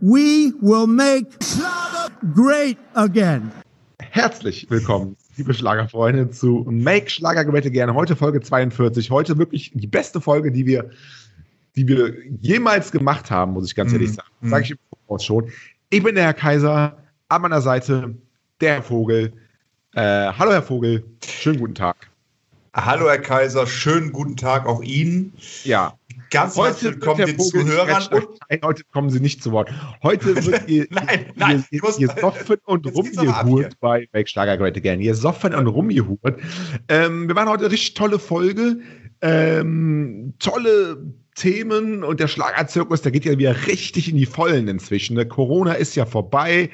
We will make Schlager great again. Herzlich willkommen, liebe Schlagerfreunde, zu Make Schlager Great Again. Heute Folge 42. Heute wirklich die beste Folge, die wir, die wir jemals gemacht haben, muss ich ganz ehrlich sagen. Mhm. Sage ich im Voraus schon. Ich bin der Herr Kaiser, an meiner Seite der Herr Vogel. Äh, hallo Herr Vogel, schönen guten Tag. Hallo Herr Kaiser, schönen guten Tag auch Ihnen. Ja, Ganz willkommen der den Zuhörern und Nein, heute kommen Sie nicht zu Wort. Heute wird ihr, Nein, nein, ihr, muss- ihr soffen und rumgehurt bei Make Schlager Great Again. Ihr soffen und rumgehurt. Ähm, wir waren heute eine richtig tolle Folge. Ähm, tolle Themen und der Schlagerzirkus, der geht ja wieder richtig in die Vollen inzwischen. Ne? Corona ist ja vorbei.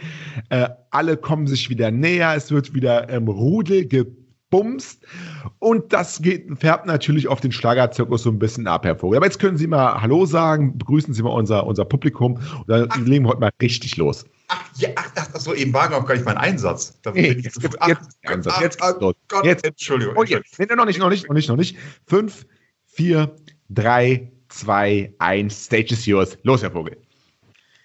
Äh, alle kommen sich wieder näher. Es wird wieder ähm, Rudel gebumst. Und das geht, färbt natürlich auf den Schlagerzirkus so ein bisschen ab, Herr Vogel. Aber jetzt können Sie mal Hallo sagen, begrüßen Sie mal unser, unser Publikum und dann legen wir heute mal richtig los. ach, ja, ach, ach, ach so, eben war gar nicht mein Einsatz. Da Nee, jetzt gibt's- ach, jetzt Einsatz. ach, ach. Gott. Entschuldigung. Oh, jetzt. Nee, noch nicht, noch nicht, noch nicht, noch nicht. Fünf, vier, drei, zwei, eins. Stage is yours. Los, Herr Vogel.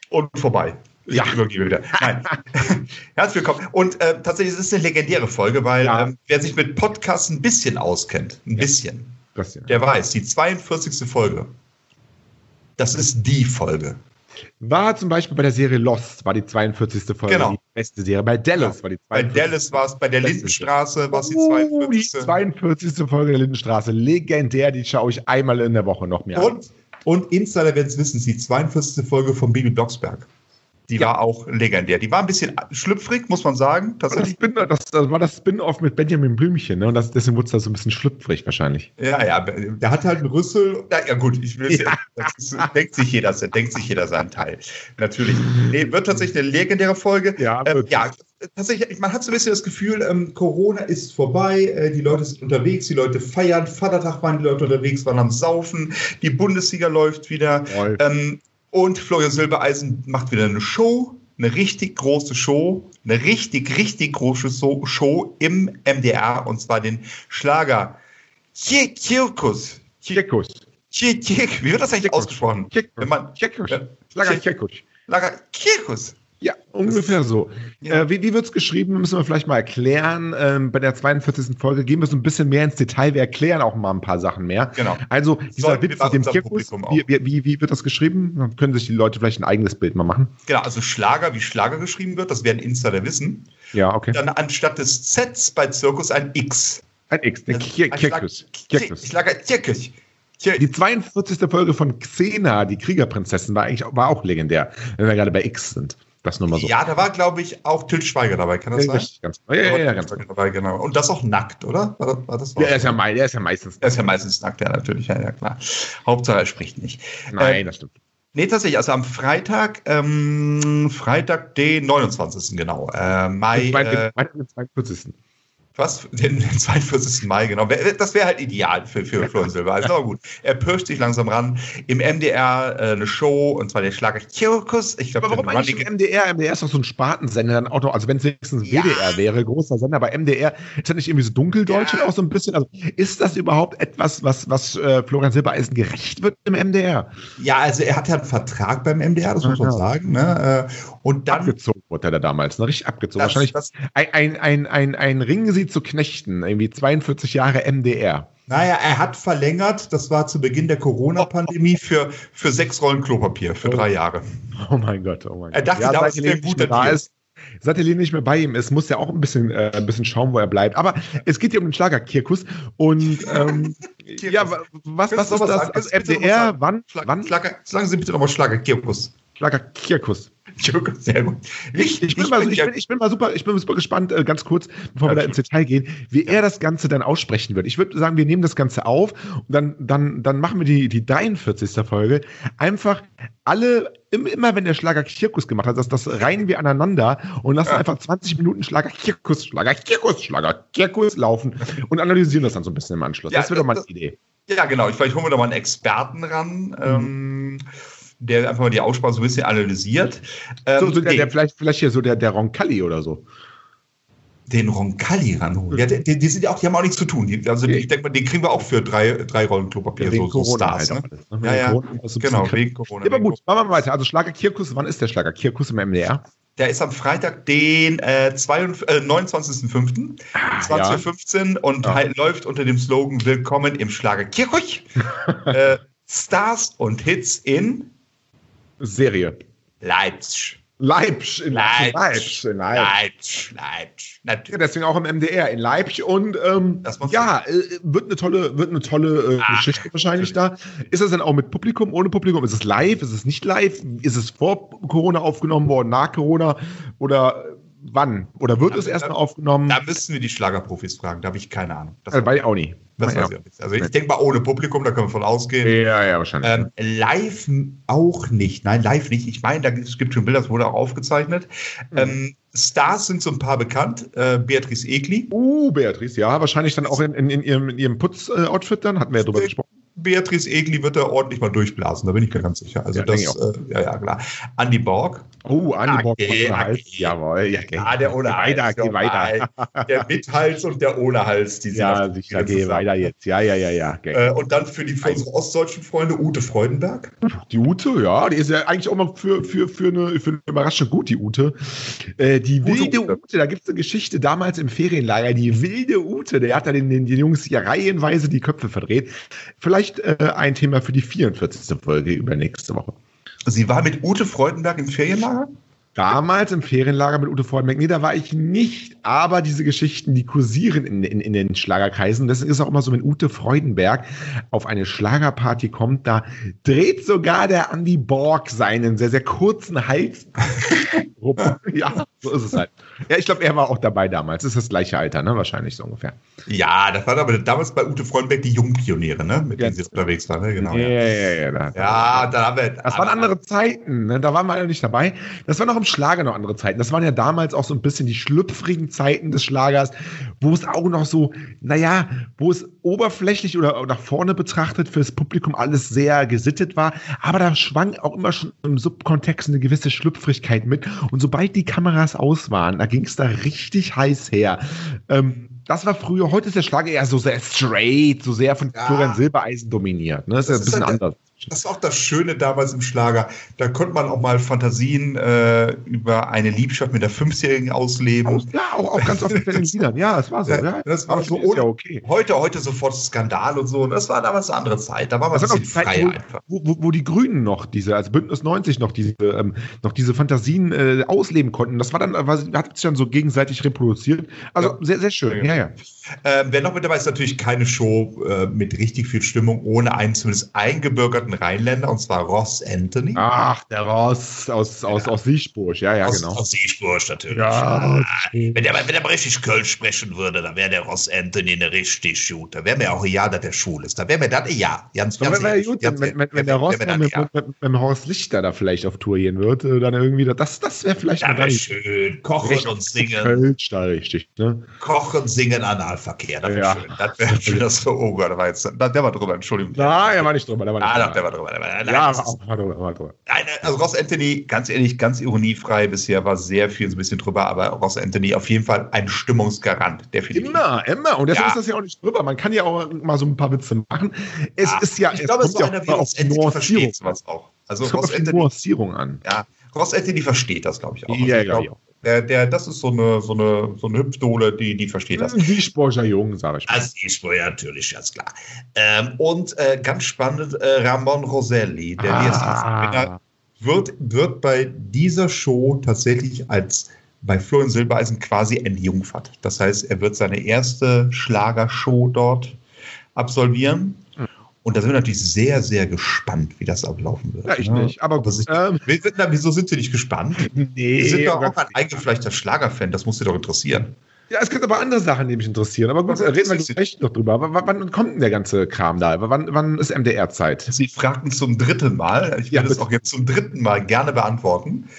Und vorbei. Ich Ja. übergebe wieder. Nein. Herzlich willkommen. Und äh, tatsächlich ist es eine legendäre Folge, weil Ja. ähm, wer sich mit Podcasts ein bisschen auskennt, ein bisschen, Das der weiß, die 42. Folge, das ist die Folge. War zum Beispiel bei der Serie Lost, war die 42. Folge Genau. die beste Serie. Bei Dallas war die Bei 42. Dallas war es, bei der Lindenstraße war es die Oh, die 42. 42. Folge der Lindenstraße. Legendär, die schaue ich einmal in der Woche noch mehr an. Und, und Insider werden es wissen, es ist die 42. Folge von Bibi Blocksberg. Die war auch legendär. Die war ein bisschen schlüpfrig, muss man sagen. Das, Tatsächlich. Spin, das, das war das Spin-off mit Benjamin Blümchen, ne? Und das, deswegen wurde es da so ein bisschen schlüpfrig wahrscheinlich. Ja, ja, der hat halt einen Rüssel. Na, ja, gut, ich will Ja. das ist, denkt sich jeder, denkt sich jeder seinen Teil. Natürlich. Nee, wird tatsächlich eine legendäre Folge. Ja, ähm, ja tatsächlich, man hat so ein bisschen das Gefühl, ähm, Corona ist vorbei, äh, die Leute sind unterwegs, die Leute feiern, Vatertag waren die Leute unterwegs, waren am Saufen, die Bundesliga läuft wieder. Ähm, und Florian Silbereisen macht wieder eine Show, eine richtig große Show, eine richtig, richtig große Show im MDR und zwar den Schlager Zirkus. Kirkus. Wie wird das eigentlich Kirkus. ausgesprochen? Kirkus. Kirkus. Schlager Kirkus. Schlager Kirkus. Ja, ungefähr so. Ja. Äh, wie wie wird es geschrieben, müssen wir vielleicht mal erklären. Ähm, bei der 42. Folge gehen wir so ein bisschen mehr ins Detail. Wir erklären auch mal ein paar Sachen mehr. Genau. Also, dieser Witz mit dem Kirkus, wie, wie, wie, wird das geschrieben? Dann können sich die Leute vielleicht ein eigenes Bild mal machen. Genau, also Schlager, wie Schlager geschrieben wird, das werden Insider wissen. Ja, okay. Dann anstatt des Zs bei Zirkus ein X. Ein X, Ein Kirkus. Schlag- Kirkus. Schlager Zirkus. Zir- Die 42. Folge von Xena, die Kriegerprinzessin, war eigentlich war auch legendär, wenn wir gerade bei X sind. Das nur mal so. Ja, da war, glaube ich, auch Til Schweiger dabei, kann das Ja, sein? ganz, ja, ja, ja, ganz dabei, genau. Und das auch nackt, oder? War das, war das Ja, er ist ja, mei- er ist ja meistens. er ist ja meistens nackt, ja, natürlich, ja, ja, klar. Hauptsache, er spricht nicht. Nein, Ähm, das stimmt. Nee, tatsächlich, also am Freitag, ähm, Freitag, den 29. genau. Äh, Mai, äh, mit 42. was? Den 42. Mai, genau. Das wäre halt ideal für, für Florian Silber. Also, aber gut. Er pirscht sich langsam ran. Im MDR äh, eine Show, und zwar der Schlager Zirkus. Ich glaube, Aber warum eigentlich im MDR? MDR ist doch so ein Spartensender, dann auch noch, also wenn es wenigstens Ja. WDR wäre, großer Sender, aber MDR ist das nicht irgendwie so dunkeldeutsch Ja. und auch so ein bisschen? Also ist das überhaupt etwas, was, was äh, Florian Silbereisen gerecht wird im MDR? Ja, also er hat ja einen Vertrag beim MDR, das muss man Ja. sagen. Ne? Äh, Und dann. abgezogen wurde er da damals, ne? richtig abgezogen. Das- Wahrscheinlich das- ein, ein, ein, ein, ein Ring sie zu knechten, irgendwie 42 Jahre MDR. Naja, er hat verlängert, das war zu Beginn der Corona-Pandemie, für, für sechs Rollen Klopapier für drei Jahre. Oh mein Gott, oh mein Er Gott. dachte damals, seit es wäre ein guter da ist, Seit Helene nicht mehr bei ihm ist, muss er auch ein bisschen, äh, ein bisschen schauen, wo er bleibt. Aber es geht hier um den Schlager-Kirkus. Und ähm, ja, wa- was, was ist das? sagen? Also MDR, wann? Schlag, wann? Schlager, sagen Sie bitte nochmal Schlager, Kirkus. Schlager-Kirkus. Sehr gut. Ich, ich, bin mal, so- ich, bin, ich bin mal super, ich bin super gespannt, äh, ganz kurz, bevor wir da ins Detail gehen, wie er das Ganze dann aussprechen wird. Ich würde sagen, wir nehmen das Ganze auf und dann, dann, dann machen wir die, die 43. Folge. Einfach alle, im- immer wenn der Schlager Kirkus gemacht hat, das, das reihen wir aneinander und lassen Ja. einfach 20 Minuten Schlager Kirkus, Schlager Kirkus, Schlager Kirkus laufen und analysieren das dann so ein bisschen im Anschluss. Ja, das wäre doch mal eine Idee. Ja, genau. Ich, vielleicht holen wir da mal einen Experten ran, ähm, der einfach mal die Aussprache so ein bisschen analysiert. Ähm, So, so der, nee. der, vielleicht, vielleicht hier so der, der Roncalli oder so. den Roncalli ranholen. Ja, die, die, sind ja auch, die haben auch nichts zu tun. Die, also ich denke mal, den kriegen wir auch für drei, drei Rollen Klopapier. Wegen so, so Stars, halt ne? alles, ne? Ja, ja. Corona ist so ein Genau, wegen Corona. Ja, aber gut, machen wir mal weiter. Also Schlager Kirkus, wann ist der Schlager Kirkus im MDR? Der ist am Freitag, den äh, 22 äh, 29.05. Ah, 2015 und Ja. halt läuft unter dem Slogan Willkommen im Schlager Kirchhoch. äh, Stars und Hits in Serie. Leipzig. Leipzig. In Leipzig. Leipzig. In Leipzig. Leipzig. Leipzig. Ja, Natürlich. deswegen auch im MDR in Leipzig und ähm, ja, äh, wird eine tolle, wird eine tolle äh, Ah, Geschichte wahrscheinlich da. Ist das denn auch mit Publikum, ohne Publikum? Ist es live? Ist es nicht live? Ist es vor Corona aufgenommen worden, nach Corona oder wann? Oder wird Da- es erstmal aufgenommen? Da müssen wir die Schlagerprofis fragen. Da habe ich keine Ahnung. Das, äh, weiß ich auch nicht. das weiß ich auch nicht. Also ich denke mal ohne Publikum, da können wir von ausgehen. Ja, ja, wahrscheinlich. Ähm, live auch nicht. Nein, live nicht. Ich meine, da gibt- es gibt schon Bilder, das wurde auch aufgezeichnet. Mhm. Ähm, Stars sind so ein paar bekannt. Äh, Beatrice Egli. Uh, Beatrice, ja, wahrscheinlich dann auch in, in, in ihrem, in ihrem Putz-Outfit dann, hatten wir ja drüber gesprochen. Beatrice Egli wird da ordentlich mal durchblasen, da bin ich mir ganz sicher. Also Ja, das, äh, ja, ja, klar. Andy Borg. Oh, Andi Bock Okay, okay. Jawohl, ja, okay. Ja, der ohne Hals. weiter, geh weiter. Der mit Hals und der ohne Hals. Die Ja, sicher, geh zusammen. weiter jetzt. Ja, ja, ja, ja. Okay. Äh, und dann für, die, für unsere ostdeutschen Freunde Ute Freudenberg. Die Ute, ja, die ist ja eigentlich auch mal für, für, für, eine, für eine Überraschung gut, die Ute. Äh, die Gute wilde Ute. Ute, da gibt es eine Geschichte damals im Ferienlager, die wilde Ute, der hat da den, den, den Jungs ja reihenweise die Köpfe verdreht. Vielleicht äh, ein Thema für die 44. Folge übernächste Woche. Sie war mit Ute Freudenberg im Ferienlager. Damals im Ferienlager mit Ute Freudenberg, nee, da war ich nicht, aber diese Geschichten, die kursieren in, in, in den Schlagerkreisen. Das ist auch immer so, wenn Ute Freudenberg auf eine Schlagerparty kommt, da dreht sogar der Andy Borg seinen sehr, sehr kurzen Hals. Ja, so ist es halt. Ja, ich glaube, er war auch dabei damals. Das ist das gleiche Alter, ne? Wahrscheinlich so ungefähr. Ja, das waren aber damals bei Ute Freudenberg die Jungpioniere, ne? mit Ja. denen sie unterwegs waren. Ne? Genau, ja, ja. ja, ja. da- Ja, da haben wir. Das waren andere Zeiten, ne? da waren wir alle nicht dabei. Das waren auch im Schlager noch andere Zeiten. Das waren ja damals auch so ein bisschen die schlüpfrigen Zeiten des Schlagers, wo es auch noch so, naja, wo es oberflächlich oder nach vorne betrachtet fürs Publikum alles sehr gesittet war. Aber da schwang auch immer schon im Subkontext eine gewisse Schlüpfrigkeit mit. Und sobald die Kameras aus waren, da ging es da richtig heiß her. Ähm, das war früher, heute ist der Schlager eher so sehr straight, so sehr von Ja. Florian Silbereisen dominiert. Ne? Das ist ja Das ein ist bisschen halt der- anders. Das war auch das Schöne damals im Schlager. Da konnte man auch mal Fantasien äh, über eine Liebschaft mit der Fünfjährigen ausleben. Ja, auch, auch ganz oft mit den Liedern. Ja, das war so. Ja, das war so ist ja ohne- okay. Heute, heute sofort Skandal und so. Das war damals eine andere Zeit. Da war man Das ein bisschen wo, einfach. wo, wo, wo die Grünen noch diese, also Bündnis 90 noch diese, ähm, noch diese Fantasien äh, ausleben konnten. Das war dann, war, hat sich dann so gegenseitig reproduziert. Also Ja. sehr, sehr schön. Ja. Ja, ja. Ähm, wer noch mit dabei ist, natürlich keine Show äh, mit richtig viel Stimmung, ohne einen zumindest eingebürgerten Rheinländer, und zwar Ross Anthony. Ach, der Ross aus, aus, aus Siechburg. Ja, ja, aus, genau. aus Seespurg natürlich. Ja, Ah, wenn, der, mal- wenn der mal richtig Kölsch sprechen würde, dann wäre der Ross Anthony eine richtig gut. Da wäre mir auch ein Jahr, dass der Schul ist. Da wäre mir das ein Jahr. Ganz, ganz ehrlich, gut, wenn, wenn, ehrlich, wenn der Ross wär dann mit, mit, mit dem Horst Lichter da vielleicht auf Tour gehen wird, äh, dann irgendwie, das, das wäre vielleicht Das nicht schön. Kochen und singen. Kölsch da richtig, ne? Kochen, singen, Analverkehr. Das wäre Ja. schön. Das wäre schön, das für oh Gott, da war jetzt, da, der war drüber, Entschuldigung. Nein, er war nicht drüber. Der war nicht Ah, drüber. Der war drüber. Der war, nein, ja, war, drüber, war drüber. Nein, also Ross Anthony, ganz ehrlich, ganz ironiefrei bisher war sehr viel so ein bisschen drüber, aber Ross Anthony auf jeden Fall ein Stimmungsgarant, definitiv. Immer, immer. Und deshalb Ja. ist das ja auch nicht drüber. Man kann ja auch mal so ein paar Witze machen. Es Ja, ist ja, ich es glaube, kommt so ja einer auch auf Ross die Anthony Nuancierung. versteht sowas auch. Also Es kommt Ross Anthony, Nuancierung an. ja, Ross Anthony versteht das, glaube ich, auch. Also Ja, glaub, ich auch. Der, der, das ist so eine, so eine, so eine Hüpfdohle, die, die versteht das. Ein Wiesborger Jung, sage ich mal. Das ist wohl ja natürlich, ganz klar. Ähm, und äh, ganz spannend, äh, Ramon Roselli, der Ah. Wird, wird bei dieser Show tatsächlich als bei Florian Silbereisen quasi entjungfert. Das heißt, er wird seine erste Schlagershow dort absolvieren. Und da sind wir natürlich sehr, sehr gespannt, wie das ablaufen wird. Ja, ich ne? nicht. Aber Aber gut. Ähm, Wir sind da, wieso sind Sie nicht gespannt? nee, Sie sind doch auch ein eingefleischter Schlagerfan, das muss Sie doch interessieren. ja, es gibt aber andere Sachen, die mich interessieren. Aber gut, reden wir gleich noch drüber. Aber wann, kommt denn der ganze Kram da? Wann, wann ist MDR-Zeit? Sie fragten zum dritten Mal, ich Ja, will es auch jetzt zum dritten Mal gerne beantworten.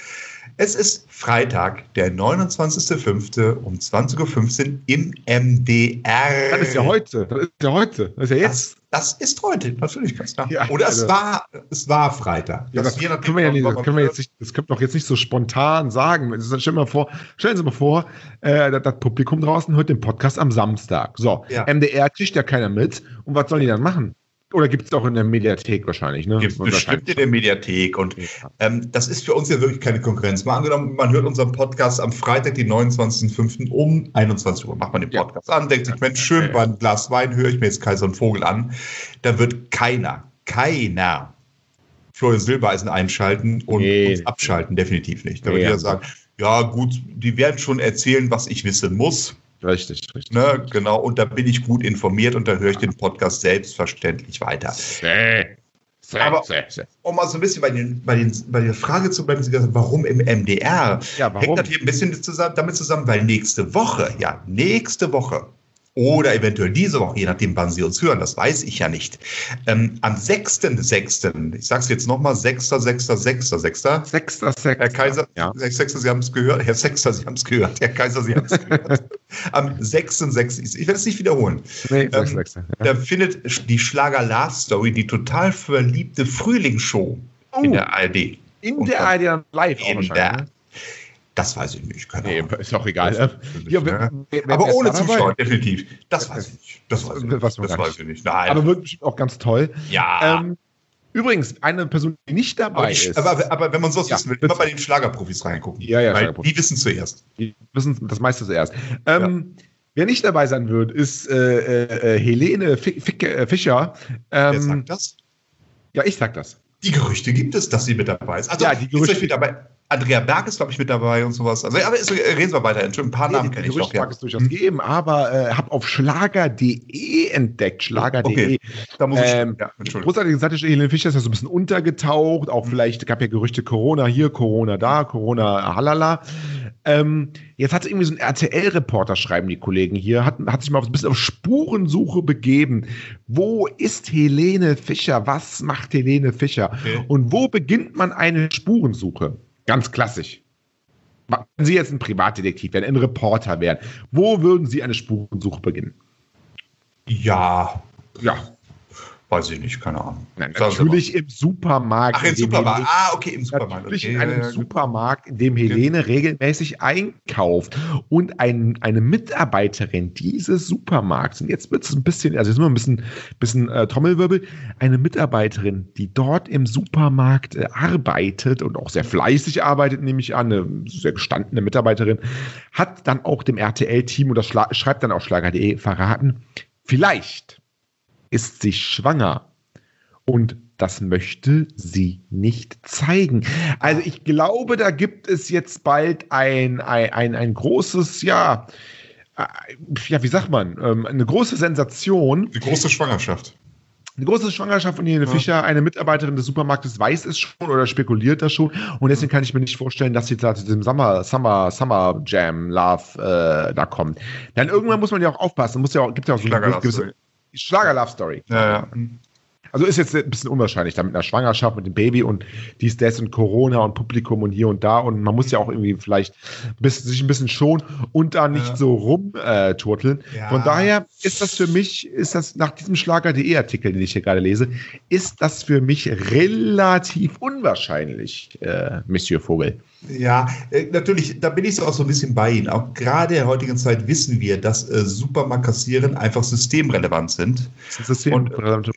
Es ist Freitag, der 29.05. um 20.15 Uhr im MDR. Das ist ja heute. Das ist ja heute. Das ist ja jetzt. Das, Das ist heute, natürlich, ganz klar. Ja, Oder also- es war, es war Freitag. Ja, das, nachdem, können wir ja nicht, das können wir jetzt nicht, das können wir doch jetzt nicht so spontan sagen. Das wir mal vor, stellen Sie mal vor, äh, das, das Publikum draußen hört den Podcast am Samstag. So, Ja. MDR kriegt ja keiner mit. Und was sollen die dann machen? Oder gibt es auch in der Mediathek wahrscheinlich, ne? Gibt Wahrscheinlich. bestimmt in der Mediathek. Und Ja. ähm, das ist für uns ja wirklich keine Konkurrenz. Mal angenommen, man hört unseren Podcast am Freitag, den 29.05. um 21 Uhr. Macht man den Ja. Podcast an, denkt sich, Mensch, schön, Ja, ja. bei einem Glas Wein höre ich mir jetzt Kaiser und Vogel an. Da wird keiner, keiner Florian Silbereisen einschalten und Nee. uns abschalten. Definitiv nicht. Da wird jeder ja. sagen, ja gut, die werden schon erzählen, was ich wissen muss. Richtig, richtig. Ne, genau, und da bin ich gut informiert und da höre ich den Podcast selbstverständlich weiter. Säh. Säh, Aber- säh. um mal so ein bisschen bei, den, bei, den, bei der Frage zu bleiben, warum im MDR? Ja, warum? Hängt das hier ein bisschen zusammen, damit zusammen, weil nächste Woche, ja, nächste Woche oder eventuell diese Woche, je nachdem, wann Sie uns hören, das weiß ich ja nicht. Ähm, am 6.6., ich sage es jetzt nochmal, 6.6.6.6. Sechster, sechster. Herr Kaiser, Ja. Sie haben es gehört. Herr Sechster, Sie haben es gehört. Herr Kaiser, Sie haben es gehört. Am 6.6., ich werde es nicht wiederholen. Nee, Ähm, sechster, sechster. Ja. Da findet die Schlager Love Story, die total verliebte Frühlingsshow in Oh. der ARD. In der ARD dann live auch In wahrscheinlich. der, ne? Das weiß ich nicht, keine Nee, Ahnung. ist auch egal. Ich Ja, nicht, wer- wer- wer Aber ist ohne? Zuschauer, definitiv. Das weiß ich nicht. Das weiß ich nicht. Was man Das weiß ich nicht. Nein. Aber wird bestimmt auch ganz toll. ja. Ähm, übrigens, eine Person, die nicht aber, dabei die, ist, aber, aber wenn man sowas Ja, wissen will, bitte. immer bei den Schlagerprofis reingucken. Ja, ja, Weil die wissen zuerst. die wissen das meiste zuerst. Ähm, Wer nicht dabei sein wird, ist äh, äh, Helene Fi- Fick, äh, Fischer. Wer Ähm, sagt das? ja, ich sag das. Die Gerüchte gibt es, dass sie mit dabei ist. Also, Ja, die ist Gerüchte- euch mit dabei. Andrea Berg ist, glaube ich, mit dabei und sowas. Also, aber ist, reden wir weiter. Entschuldigung, ein paar Namen kenne ich Gerüchte doch. Ja. mag es durchaus geben, aber äh, habe auf schlager.de entdeckt. Schlager.de. Okay, da muss ich. Ähm, ja. Großartige Seite Helene Fischer ist ja so ein bisschen untergetaucht. Auch vielleicht gab ja Gerüchte Corona hier, Corona da, Corona halala. Ähm, jetzt hat irgendwie so ein RTL-Reporter, schreiben die Kollegen hier, hat, hat sich mal ein bisschen auf Spurensuche begeben. Wo ist Helene Fischer? Was macht Helene Fischer? Okay. Und wo beginnt man eine Spurensuche? Ganz klassisch. Wenn Sie jetzt ein Privatdetektiv wären, ein Reporter wären, wo würden Sie eine Spurensuche beginnen? Ja, Ja, weiß ich nicht, keine Ahnung. Nein, natürlich im Supermarkt. Ach, im Supermarkt. Helene- Ah, okay, im Supermarkt. Natürlich okay, in einem ja. Supermarkt, in dem Helene regelmäßig einkauft und ein, eine Mitarbeiterin dieses Supermarkts, und jetzt wird es ein bisschen, also jetzt wir ein bisschen, bisschen äh, Trommelwirbel, eine Mitarbeiterin, die dort im Supermarkt äh, arbeitet und auch sehr fleißig arbeitet, nehme ich an, eine sehr gestandene Mitarbeiterin, hat dann auch dem RTL-Team, und das schreibt dann auch Schlager.de, verraten, vielleicht ist sie schwanger und das möchte sie nicht zeigen. Also ich glaube, da gibt es jetzt bald ein, ein, ein, ein großes, ja, äh, ja, wie sagt man, ähm, eine große Sensation, Die große Schwangerschaft. eine große Schwangerschaft von Helene Ja. Fischer. Eine Mitarbeiterin des Supermarktes weiß es schon oder spekuliert das schon. Und deswegen kann ich mir nicht vorstellen, dass sie da zu diesem Summer, Summer, Summer Jam Love äh, da kommt. Dann irgendwann muss man ja auch aufpassen. Muss ja auch, gibt ja auch so eine gewisse Story. Schlager Love Story. Ja, ja. Also ist jetzt ein bisschen unwahrscheinlich, da mit einer Schwangerschaft, mit dem Baby und dies, das und Corona und Publikum und hier und da. Und man muss ja auch irgendwie vielleicht bis, sich ein bisschen schonen und da nicht Ja. so rumturteln. Ja. Von daher ist das für mich, ist das nach diesem Schlager.de-Artikel, den ich hier gerade lese, ist das für mich relativ unwahrscheinlich, äh, Monsieur Vogel. Ja, äh, natürlich, da bin ich auch so ein bisschen bei Ihnen. Auch gerade in der heutigen Zeit wissen wir, dass äh, Supermarktkassieren einfach systemrelevant sind. Ist Und-. S-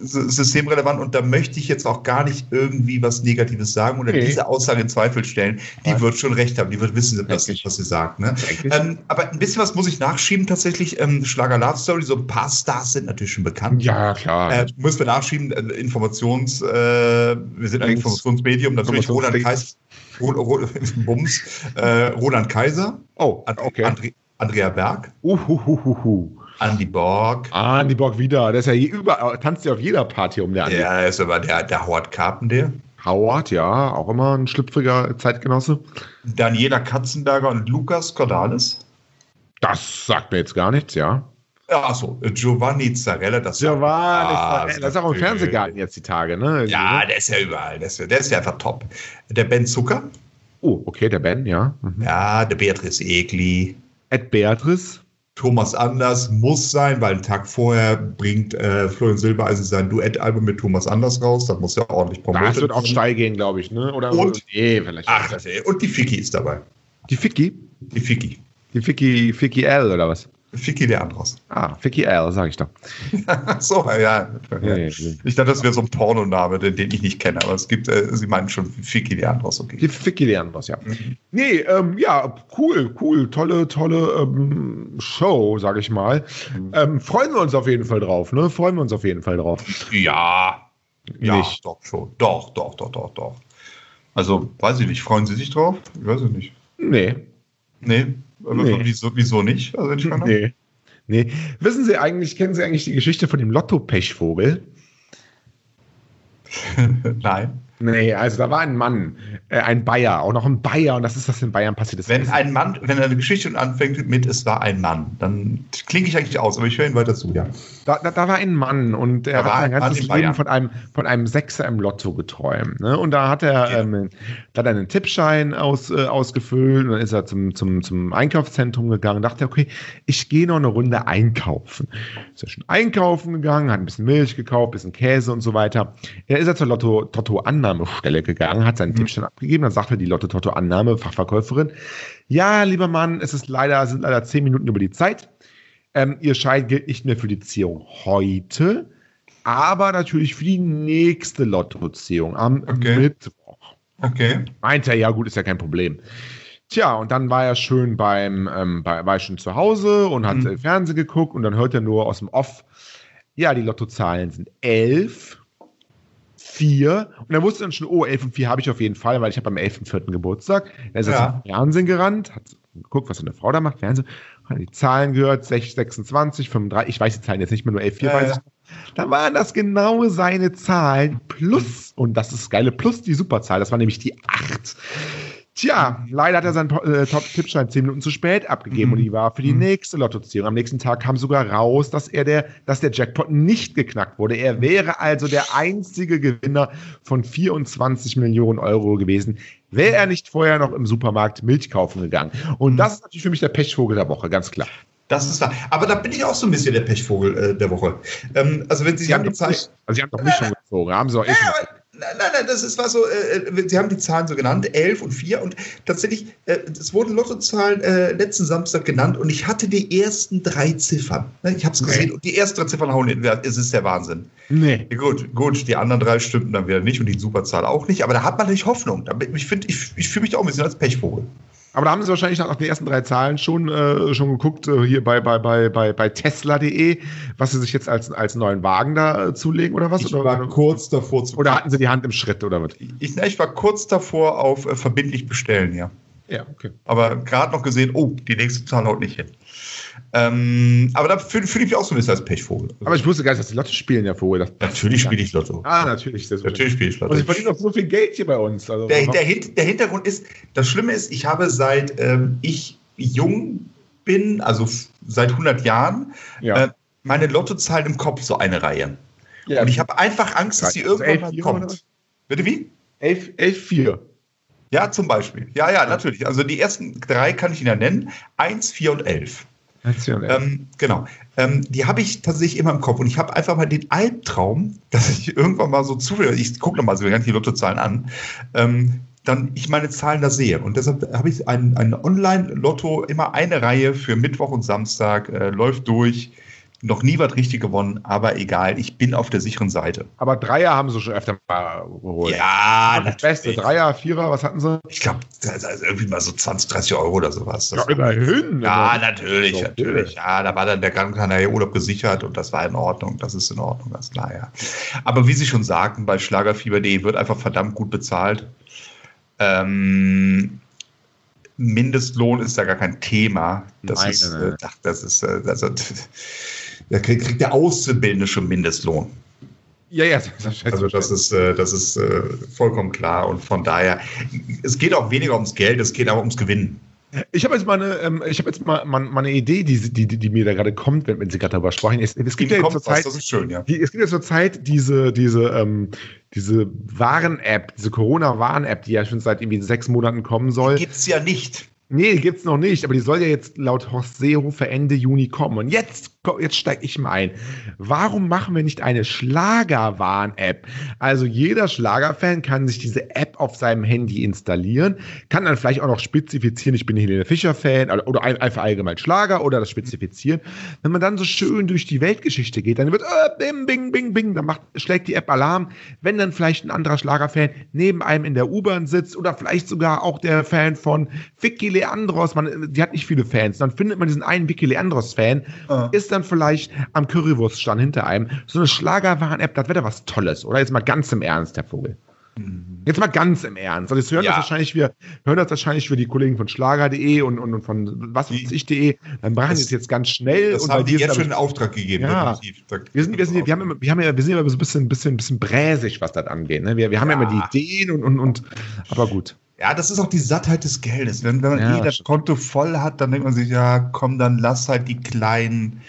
Systemrelevant und da möchte ich jetzt auch gar nicht irgendwie was Negatives sagen oder Nee. diese Aussage in Zweifel stellen. Die wird schon recht haben, die wird wissen, was, was sie sagt. Ne? Ähm, aber ein bisschen was muss ich nachschieben tatsächlich. Ähm, Schlager Love Story, so ein paar Stars sind natürlich schon bekannt. Ja, klar. Äh, müssen wir nachschieben, äh, Informations, äh, wir sind ein. Informationsmedium, natürlich Roland. Kaiser, Bums, äh, Roland Kaiser, oh, And, okay. Andre, Andrea Berg, Uhuhuhuhu. Andy Borg, Ah, Andy Borg wieder. Der ist ja überall, tanzt ja auf jeder Party um der Andi. ja, ist aber der, der Howard Carpenter, Howard, ja, auch immer ein schlüpfriger Zeitgenosse. Daniela Katzenberger und Lukas Cordalis. Das sagt mir jetzt gar nichts, ja. Ja, achso, Giovanni Zarella, das Giovanni, Ah, das ist auch im. Fernsehgarten jetzt die Tage, ne? Ja, der ist ja überall, der ist, ja- der ist ja einfach top. Der Ben Zucker, Oh, okay, der Ben, ja. Mhm. ja, der Beatrice Egli, Ed Beatrice. Thomas Anders muss sein, weil einen Tag vorher bringt äh, Florian Silbereisen sein Duettalbum mit Thomas Anders raus. Das muss ja ordentlich promotet Das wird auch steil gehen, glaube ich, ne? Oder und, nee, vielleicht. Ach, und die Ficky ist dabei. Die Ficky? Die Ficky. Die Ficky, Ficky L oder was? Ficky Leandros. Ah, Ficky L, sag ich doch. so, ja. Ich dachte, das wäre so ein Pornoname, den, den ich nicht kenne, aber es gibt, äh, Sie meinen schon Ficky Leandros, okay. Die Ficky Leandros, ja. Mhm. Nee, ähm, ja, cool, cool, tolle, tolle ähm, Show, sag ich mal. Mhm. Ähm, freuen wir uns auf jeden Fall drauf, ne? Freuen wir uns auf jeden Fall drauf. Ja. Ja, nicht. doch schon. Doch, doch, doch, doch, doch. Also, weiß ich nicht, freuen Sie sich drauf? Ich weiß es nicht. Nee. Nee, Nee. Wieso, wieso nicht? Also nee. nee. Wissen Sie eigentlich, kennen Sie eigentlich die Geschichte von dem Lotto-Pechvogel? Nein. Nee, also da war ein Mann, äh, ein Bayer, auch noch ein Bayer, und das ist, was in Bayern passiert ist. Wenn ein Mann, wenn eine Geschichte anfängt mit es war ein Mann, dann klinge ich eigentlich aus, aber ich höre ihn weiter zu, ja. Da, da, da war ein Mann und er hat sein ganzes Leben von einem, von einem Sechser im Lotto geträumt. Ne? Und da hat er, ja. ähm, da hat er einen Tippschein aus, äh, ausgefüllt und dann ist er zum, zum, zum Einkaufszentrum gegangen und dachte, okay, ich gehe noch eine Runde einkaufen. Ist er schon einkaufen gegangen, hat ein bisschen Milch gekauft, ein bisschen Käse und so weiter. Er ist er zur Lotto-Annahme Annahmestelle gegangen, hat seinen mhm. Tippschein abgegeben, dann sagte die Lotto Totto Annahme, Fachverkäuferin, ja, lieber Mann, es ist leider, sind leider zehn Minuten über die Zeit. Ähm, ihr Schein gilt nicht mehr für die Ziehung heute, aber natürlich für die nächste Lottoziehung am okay. Mittwoch. Okay. Meint er, ja gut, ist ja kein Problem. Tja, und dann war er schön beim, ähm, bei, war schon zu Hause und hat mhm. Fernsehen geguckt und dann hört er nur aus dem Off, ja, die Lottozahlen sind elf 4. Und er wusste dann schon, oh, 11 und 4 habe ich auf jeden Fall, weil ich habe am 11.4. Geburtstag. Er ist ja. zum Fernsehen gerannt, hat geguckt, was seine Frau da macht, Fernsehen, hat die Zahlen gehört, 6, 26, 35, ich weiß die Zahlen jetzt nicht mehr, nur 11, 4 ja, weiß ja. ich. Dann waren das genau seine Zahlen plus, und das ist geile, plus die Superzahl, das war nämlich die 8. Tja, leider hat er seinen äh, Top-Tippschein zehn Minuten zu spät abgegeben mhm. und die war für die mhm. nächste Lottoziehung. Am nächsten Tag kam sogar raus, dass er der, dass der Jackpot nicht geknackt wurde. Er wäre also der einzige Gewinner von 24 Millionen Euro gewesen, wäre er nicht vorher noch im Supermarkt Milch kaufen gegangen. Und mhm. das ist natürlich für mich der Pechvogel der Woche, ganz klar. Das ist wahr. Aber da bin ich auch so ein bisschen der Pechvogel äh, der Woche. Ähm, also wenn Sie, Sie haben die Zeit. Also Sie haben doch mich schon gezogen, haben Sie auch eh schon. Nein, nein, das ist was so, äh, äh, Sie haben die Zahlen so genannt, 11 und 4 und tatsächlich, äh, es wurden Lottozahlen äh, letzten Samstag genannt und ich hatte die ersten drei Ziffern. Ne, ich habe es gesehen nee. und die ersten drei Ziffern hauen in, es ist der Wahnsinn. Nee. Gut, gut, die anderen drei stimmten dann wieder nicht und die Superzahl auch nicht, aber da hat man natürlich Hoffnung. Ich ich, ich fühle mich da auch ein bisschen als Pechvogel. Aber da haben sie wahrscheinlich nach den ersten drei Zahlen schon, äh, schon geguckt, äh, hier bei, bei, bei, bei, bei Tesla.de, was sie sich jetzt als, als neuen Wagen da äh, zulegen oder was? Ich oder, war kurz davor zu. Oder hatten sie die Hand im Schritt oder was? Ich, ich war kurz davor auf äh, verbindlich bestellen, ja. Ja, okay. Aber gerade noch gesehen, oh, die nächste Zahl haut nicht hin. Ähm, aber da fühle fühl ich mich auch so ein bisschen als Pechvogel. Aber ich wusste gar nicht, dass die Lotto spielen ja Vogel. natürlich spiele ich Lotto. Ah, natürlich. Natürlich spiele ich Lotto. Und ich verdiene doch so viel Geld hier bei uns. Also der, der, der, Hintergrund ist, das Schlimme ist, ich habe seit ähm, ich jung bin, also seit 100 Jahren, ja. äh, meine Lottozahlen im Kopf so eine Reihe. Ja. Und ich habe einfach Angst, dass sie also irgendwann mal kommt. Bitte wie? 11, 11 4. Ja, zum Beispiel. Ja, ja, natürlich. Also die ersten drei kann ich Ihnen ja nennen. 1, 4 und 11. Ähm, genau. Ähm, die habe ich tatsächlich immer im Kopf. Und ich habe einfach mal den Albtraum, dass ich irgendwann mal so zufällig, ich gucke nochmal so ganz die Lottozahlen an, ähm, dann ich meine Zahlen da sehe. Und deshalb habe ich ein, ein Online-Lotto, immer eine Reihe für Mittwoch und Samstag, äh, läuft durch noch nie was richtig gewonnen, aber egal, ich bin auf der sicheren Seite. Aber Dreier haben sie schon öfter mal geholt. Ja, das Beste, Dreier, Vierer, was hatten sie? Ich glaube, also irgendwie mal so 20, 30 Euro oder sowas. Das ja, immerhin. Ja, natürlich, so, natürlich. Ja, da war dann der Gran Canaria Urlaub gesichert und das war in Ordnung. Das ist in Ordnung, das ist klar, ja. Aber wie Sie schon sagten, bei Schlagerfieber.de wird einfach verdammt gut bezahlt. Ähm, Mindestlohn ist da gar kein Thema. Das Nein, ist, äh, ach, das ist, äh, also, da kriegt der Auszubildende schon Mindestlohn. Ja, ja, das also das ist, äh, das ist äh, vollkommen klar und von daher, es geht auch weniger ums Geld, es geht aber ums Gewinnen. Ich habe jetzt mal eine, ähm, ich habe jetzt mal, mal, mal, eine Idee, die, die, die mir da gerade kommt, wenn, wenn Sie gerade darüber sprechen. Es, es gibt ja zur Zeit, ist schön, ja. Die, es gibt ja zur Zeit diese, diese, ähm, diese Waren-App, diese Corona-Waren-App, die ja schon seit irgendwie sechs Monaten kommen soll. Die gibt's ja nicht. Nee, gibt's noch nicht, aber die soll ja jetzt laut Horst Seehofer Ende Juni kommen. Und jetzt, jetzt steige ich mal ein. Warum machen wir nicht eine Schlagerwarn-App? Also jeder Schlagerfan kann sich diese App auf seinem Handy installieren, kann dann vielleicht auch noch spezifizieren, ich bin Helene Fischer-Fan oder einfach allgemein Schlager oder das spezifizieren. Wenn man dann so schön durch die Weltgeschichte geht, dann wird äh, bing, bing, bing, bing, dann macht, schlägt die App Alarm. Wenn dann vielleicht ein anderer Schlagerfan neben einem in der U-Bahn sitzt oder vielleicht sogar auch der Fan von Vicky Leandros, man, die hat nicht viele Fans, dann findet man diesen einen Vicky Leandros-Fan, uh. ist dann vielleicht am Currywurststand hinter einem. So eine Schlagerwaren-App, das wäre was Tolles, oder? Jetzt mal ganz im Ernst, Herr Vogel. Mhm. Jetzt mal ganz im Ernst. Also jetzt hören, ja. das wahrscheinlich wir, hören das wahrscheinlich für die Kollegen von Schlager.de und, und, und von was weiß ich.de. Dann machen das, jetzt ganz schnell. Das und haben die jetzt schon in Auftrag gegeben. Ja. Wir, sind, wir, sind, wir, haben immer, wir, haben ja, wir sind ja so ein bisschen, bisschen, bisschen bräsig, was das angeht. Ne? Wir, wir haben ja. ja immer die Ideen und, und, und aber gut. Ja, das ist auch die Sattheit des Geldes. Wenn, wenn man ja, eh das Konto voll hat, dann denkt man sich, ja, komm, dann lass halt die kleinen,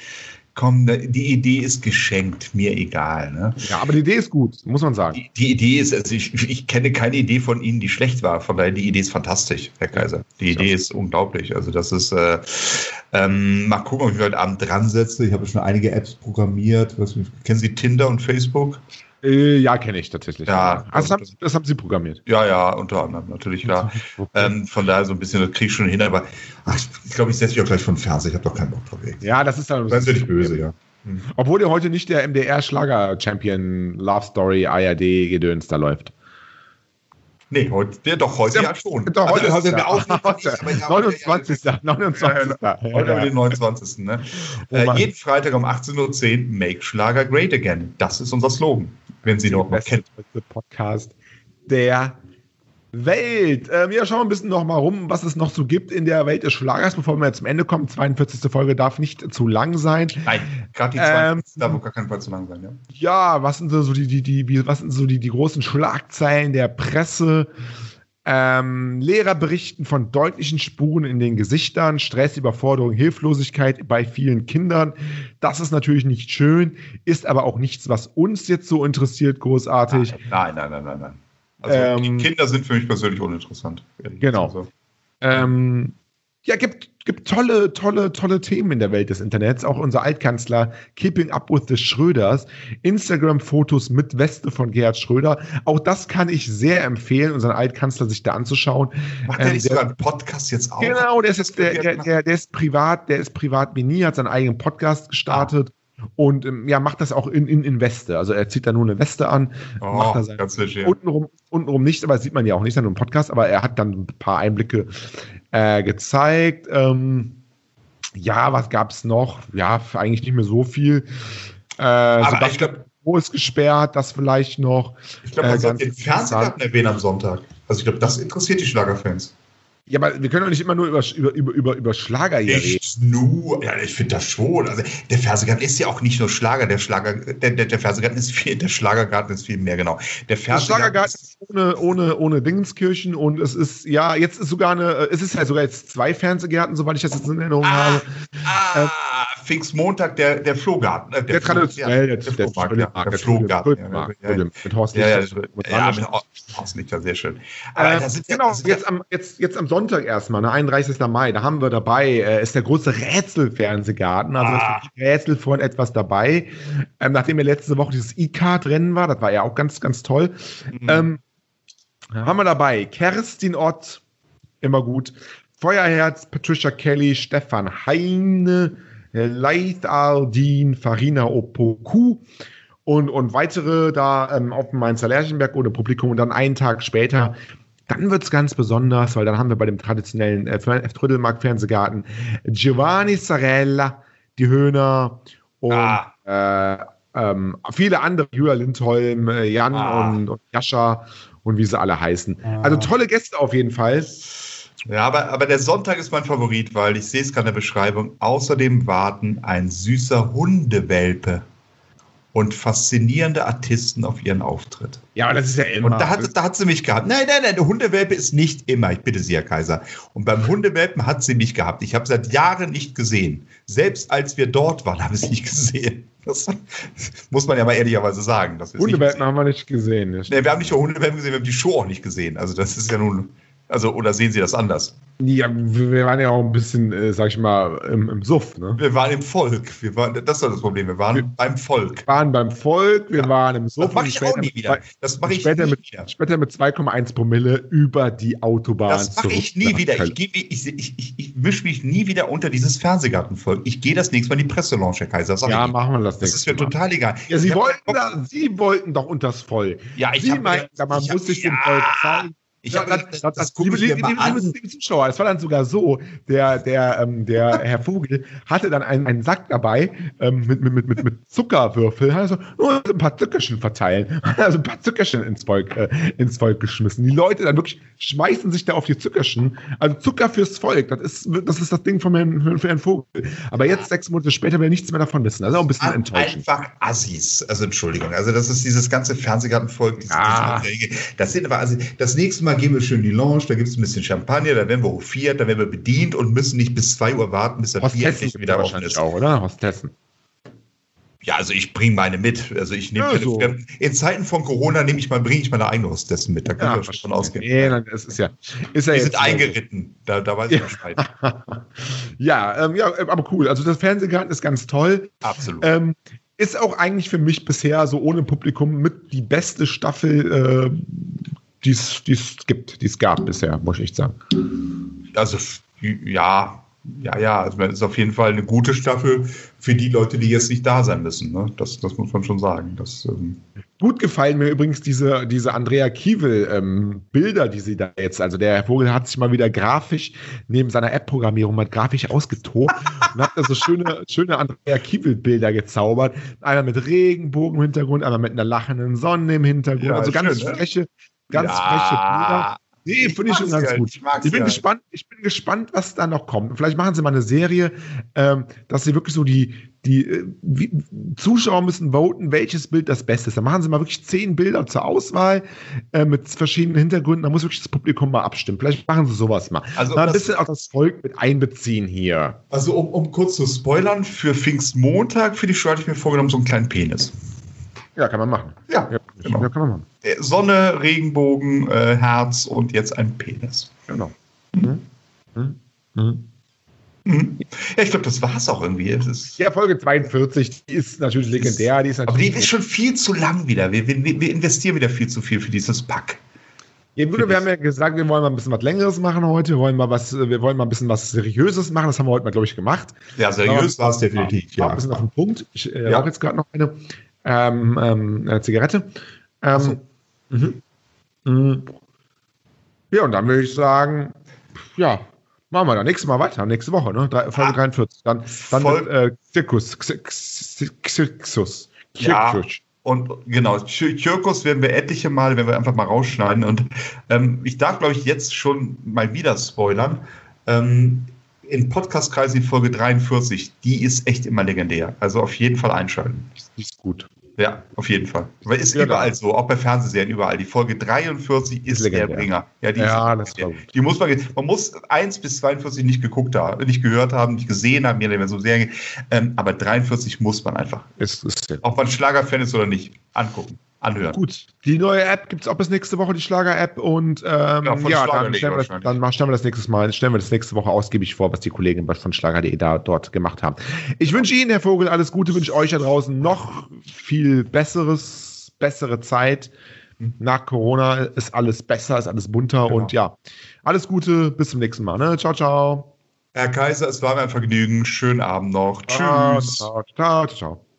komm, die Idee ist geschenkt, mir egal. Ne? Ja, aber die Idee ist gut, muss man sagen. Die, die Idee ist, also ich, ich, kenne keine Idee von Ihnen, die schlecht war. Von daher, die Idee ist fantastisch, Herr Kaiser. Die Idee ist unglaublich. Also das ist, äh, ähm, mal gucken, ob ich heute Abend dran setze. Ich habe schon einige Apps programmiert. Was, kennen Sie Tinder und Facebook? Äh, ja, kenne ich tatsächlich. Ja, also das, haben, das, haben, Sie programmiert. Ja, ja, unter anderem natürlich, klar. ähm, von daher so ein bisschen, das kriege ich schon hin, aber ach, ich glaube, ich setze mich auch gleich von Fernseher. Ich habe doch keinen Bock drauf. Ja, das ist dann. Sie nicht böse, ja. Mhm. Obwohl ja heute nicht der MDR-Schlager-Champion Love Story ARD-Gedöns da läuft. Nee, heute, ja, doch, heute ja, ja schon. Doch, heute also, heute wir auch nicht, 29. 29. Ja, heute ja. den 29. Ne? Oh, äh, jeden Freitag um 18.10 Uhr Make Schlager Great Again. Das ist unser Slogan, wenn Sie noch mal kennen. Podcast der Welt. Äh, wir schauen ein bisschen noch mal rum, was es noch so gibt in der Welt des Schlagers, bevor wir zum Ende kommen. 42. Folge darf nicht zu lang sein. Nein, gerade die 42. Ähm, darf auf gar keinen Fall zu lang sein. Ja, ja was sind so die, die, die, was sind so die, die großen Schlagzeilen der Presse? Ähm, Lehrer berichten von deutlichen Spuren in den Gesichtern, Stress, Überforderung, Hilflosigkeit bei vielen Kindern. Das ist natürlich nicht schön, ist aber auch nichts, was uns jetzt so interessiert, großartig. Nein, nein, nein, nein, nein. Also ähm, die Kinder sind für mich persönlich uninteressant. Genau. Also. Ähm, ja, gibt, gibt tolle, tolle, tolle Themen in der Welt des Internets. Auch unser Altkanzler Keeping Up with the Schröders. Instagram-Fotos mit Weste von Gerhard Schröder. Auch das kann ich sehr empfehlen, unseren Altkanzler sich da anzuschauen. Macht ähm, der nicht sogar einen Podcast jetzt auch? Genau, der ist, jetzt, der, der, der, der, ist privat, der ist privat wie nie, hat seinen eigenen Podcast gestartet. Ah und ähm, ja, macht das auch in, in, in Weste. Also er zieht da nur eine Weste an, oh, macht da sein, ganz untenrum, untenrum nicht, aber das sieht man ja auch nicht, nur im Podcast, aber er hat dann ein paar Einblicke äh, gezeigt. Ähm, ja, was gab es noch? Ja, eigentlich nicht mehr so viel. Äh, aber ich glaube, wo ist gesperrt, das vielleicht noch. Ich glaube, man äh, sollte den Fernsehgarten erwähnen am Sonntag. Also ich glaube, das interessiert die Schlagerfans. Ja, aber wir können doch nicht immer nur über, über, über, über Schlager hier reden. Nur, ja, ich finde das schon. Also der Fernsehgarten ist ja auch nicht nur Schlager. Der Schlager, der, der, der Fernsehgarten ist viel, der Schlagergarten ist viel mehr, genau. Der, der Schlagergarten ist ohne, ohne, ohne Dingenskirchen und es ist, ja, jetzt ist sogar eine, es ist ja sogar jetzt zwei Fernsehgärten, soweit ich das jetzt in Erinnerung ah, habe. Ah, äh, Pfingstmontag, der, der Flohgarten. Äh, der, der traditionell, ja, der, der, Flohgarten. Ja, der Flohgarten. Ja, mit Horst Lichter. Ja, mit Horst Lichter, sehr schön. Aber äh, genau, jetzt am, jetzt, jetzt am Sonntag erstmal, ne, 31. Mai, da haben wir dabei, äh, ist der große Rätselfernsehgarten. Also ah. Rätsel von etwas dabei. Ähm, nachdem ja letzte Woche dieses E-Card-Rennen war, das war ja auch ganz, ganz toll. Mhm. Ähm, haben wir dabei Kerstin Ott, immer gut. Feuerherz, Patricia Kelly, Stefan Heine, Leith Aldin, Farina Opoku und, und weitere da ähm, auf dem Mainzer Lerchenberg ohne Publikum und dann einen Tag später dann wird es ganz besonders, weil dann haben wir bei dem traditionellen äh, Trödelmark-Fernsehgarten Giovanni Sarella, die Höhner und ah. äh, ähm, viele andere, Julia Lindholm, äh, Jan ah. und, und Jascha und wie sie alle heißen. Ah. Also tolle Gäste auf jeden Fall. Ja, aber, aber der Sonntag ist mein Favorit, weil ich sehe es gerade in der Beschreibung. Außerdem warten ein süßer Hundewelpe und faszinierende Artisten auf ihren Auftritt. Ja, das ist ja immer. Und da hat, da hat sie mich gehabt. Nein, nein, nein, der Hundewelpe ist nicht immer. Ich bitte Sie, Herr Kaiser. Und beim Hundewelpen hat sie mich gehabt. Ich habe seit Jahren nicht gesehen. Selbst als wir dort waren, habe ich es nicht gesehen. Das muss man ja mal ehrlicherweise sagen. Hundewelpen haben wir nicht gesehen. Nee, wir haben nicht nur Hundewelpen gesehen, wir haben die Show auch nicht gesehen. Also das ist ja nun, also oder sehen Sie das anders? Ja, wir waren ja auch ein bisschen, äh, sag ich mal, im, im Suff, ne? Wir waren im Volk. Wir waren, das war das Problem. Wir waren Wir- beim Volk. Wir waren beim Volk, wir Ja. waren im Suff. Das mache ich auch nie wieder. Das mache ich später nie mit, wieder. Später mit 2,1 Promille über die Autobahn Das mache ich nie wieder. Ich, ich, ich, ich, ich mische mich nie wieder unter dieses Fernsehgartenvolk. Ich gehe das nächste Mal in die Presselounge, Herr Kaiser. Ja, machen wir das das ist nächste mir Mal. total egal. Ja, Sie wollten, da, Sie wollten doch unters Voll. Ja, ich Sie meinten, man muss sich dem. Volk zeigen. Ich Ja, das, das- das, liebe, liebe, liebe, Zuschauer, es war dann sogar so, der, der, ähm, der Herr Vogel hatte dann einen, einen Sack dabei ähm, mit, mit, mit, mit, Zuckerwürfel, hat so nur ein paar Zuckerchen verteilen, hat also ein paar Zuckerchen ins Volk, äh, ins Volk geschmissen. Die Leute dann wirklich schmeißen sich da auf die Zuckerchen. Also Zucker fürs Volk, das ist, das ist das Ding von Herrn, für Herrn Vogel. Aber jetzt, sechs Monate später, will er nichts mehr davon wissen. Also auch ein bisschen An- enttäuschend. Einfach Assis. Also Entschuldigung. Also das ist dieses ganze Fernsehgartenvolk. diese- Ja. Das sind aber also das nächste Mal gehen wir schön in die Lounge, da gibt es ein bisschen Champagner, da werden wir hofiert, da werden wir bedient und müssen nicht bis 2 Uhr warten, bis das Bier endlich wieder offen ist. auch, oder? Hostessen. Ja, also ich bringe meine mit. Also ich nehme Ja, so. In Zeiten von Corona nehme ich mal, bringe ich meine eigene Hostessen mit. Da kann ich auch schon ausgehen. Nee, es ist ja. Ist ja jetzt sind eingeritten. Da, da weiß ich Bescheid. ja, ähm, ja, äh, aber cool. Also das Fernsehgarten ist ganz toll. Absolut. Ähm, ist auch eigentlich für mich bisher so ohne Publikum mit die beste Staffel, äh, die es gibt, die es gab bisher, muss ich echt sagen. Also ja, ja, ja. Also es ist auf jeden Fall eine gute Staffel für die Leute, die jetzt nicht da sein müssen. Ne? Das, das muss man schon sagen. Das, ähm, Gut gefallen mir übrigens diese, diese Andrea Kiewel ähm, Bilder, die sie da jetzt, also der Herr Vogel hat sich mal wieder grafisch neben seiner App-Programmierung mal grafisch ausgetobt und hat da so schöne, schöne Andrea Kiewel Bilder gezaubert. Einmal mit Regenbogen im Hintergrund, einmal mit einer lachenden Sonne im Hintergrund. Ja, also ganz schön, ne? Ganz freche Bilder. Nee, finde ich schon ganz ja, gut. ich Ich bin ja. gespannt, ich bin gespannt, was da noch kommt. Vielleicht machen sie mal eine Serie, ähm, dass sie wirklich so die, die äh, wie, Zuschauer müssen voten, welches Bild das Beste ist. Dann machen sie mal wirklich zehn Bilder zur Auswahl äh, mit verschiedenen Hintergründen. Da muss wirklich das Publikum mal abstimmen. Vielleicht machen sie sowas mal. Also mal ein bisschen auch das Volk mit einbeziehen hier. Also um, um kurz zu spoilern, für Pfingstmontag für die Show hatte ich mir vorgenommen, so einen kleinen Penis. Ja, kann man machen. Ja, Ja, genau. kann man machen. Äh, Sonne, Regenbogen, äh, Herz und jetzt ein Penis. Genau. Mhm. Mhm. Mhm. Ja, ich glaube, das war es auch irgendwie. Ja, Folge 42, die ist natürlich legendär. Die ist aber die natürlich ist schon viel zu lang wieder. Wir, wir, wir investieren wieder viel zu viel für dieses Pack. Ja, wir haben ja gesagt, wir wollen mal ein bisschen was Längeres machen heute. Wir wollen mal was, wir wollen mal ein bisschen was Seriöses machen. Das haben wir heute mal, glaube ich, gemacht. Ja, seriös war es definitiv. Ja. Ein bisschen auf den Punkt. Ich äh, Ja. rauche jetzt gerade noch eine, ähm, ähm, eine Zigarette. Ähm, so. mhm. Mhm. Ja, und dann würde ich sagen, ja, machen wir dann nächstes Mal weiter, nächste Woche, ne? Drei- Folge Ah. 43. Dann, dann Voll- äh, Zirkus. Xixus. Ja. Und genau, Chirkus werden wir etliche Male, wenn wir einfach mal rausschneiden. Und ähm, ich darf, glaube ich, jetzt schon mal wieder spoilern. Ähm, in Podcast-Kreisen die Folge 43, die ist echt immer legendär. Also auf jeden Fall einschalten. Die ist gut. Ja, auf jeden Fall. Weil ist Ja, überall so, auch bei Fernsehserien überall. Die Folge 43 ist der legendär. Bringer. Ja, die, Ja, ist, die muss man, man muss 1 bis 42 nicht geguckt haben, nicht gehört haben, nicht gesehen haben, je nachdem, so Serien. Ähm, aber 43 muss man einfach. Ist, ist sehr Ob man Schlagerfan ist oder nicht, angucken, anhören. Gut, die neue App gibt es auch bis nächste Woche, die Schlager-App. Und ähm, Ja, ja, dann, stellen wir, das- dann stellen wir das nächstes Mal, stellen wir das nächste Woche ausgiebig vor, was die Kollegen von Schlager.de da dort gemacht haben. Ich wünsche Ihnen, Herr Vogel, alles Gute, wünsche euch da draußen noch viel besseres, bessere Zeit. Nach Corona ist alles besser, ist alles bunter Genau. und ja, alles Gute, bis zum nächsten Mal. Ne? Ciao, ciao. Herr Kaiser, es war mir ein Vergnügen. Schönen Abend noch. Ciao, Tschüss. ciao, ciao, ciao.